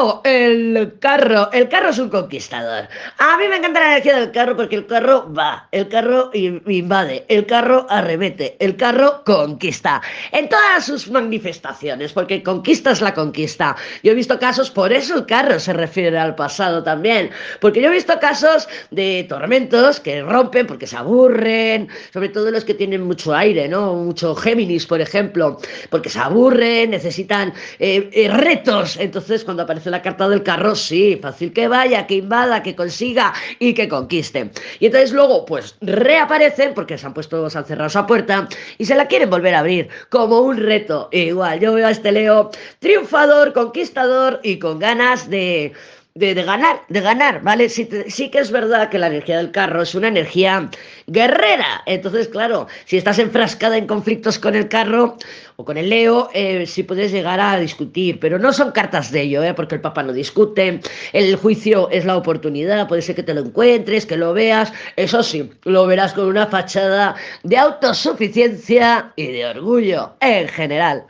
Leo, el carro. El carro es un conquistador. A mí me encanta la energía del carro porque el carro va, el carro invade, el carro arremete, el carro conquista. En todas sus manifestaciones, porque conquista es la conquista. Yo he visto casos, por eso el carro se refiere al pasado también. Porque yo he visto casos de tormentos que rompen porque se aburren, sobre todo los que tienen mucho aire, ¿no? Mucho Géminis, por ejemplo, porque se aburren, necesitan eh, eh, retos. Entonces, cuando aparece la carta del carro, sí, fácil que vaya, que invada, que consiga y que conquiste. Y entonces luego, pues reaparecen porque se han puesto, se han cerrado esa puerta y se la quieren volver a abrir como un reto. igual, yo veo a este Leo triunfador, conquistador y con ganas de ganar, de ganar, ¿vale? Sí, sí, que es verdad que la energía del carro es una energía guerrera. Entonces, claro, si estás enfrascada en conflictos con el carro o con el Leo, eh, sí puedes llegar a discutir, pero no son cartas de ello, ¿eh? Porque el papá no discute, el juicio es la oportunidad, puede ser que te lo encuentres, que lo veas, eso sí, lo verás con una fachada de autosuficiencia y de orgullo en general.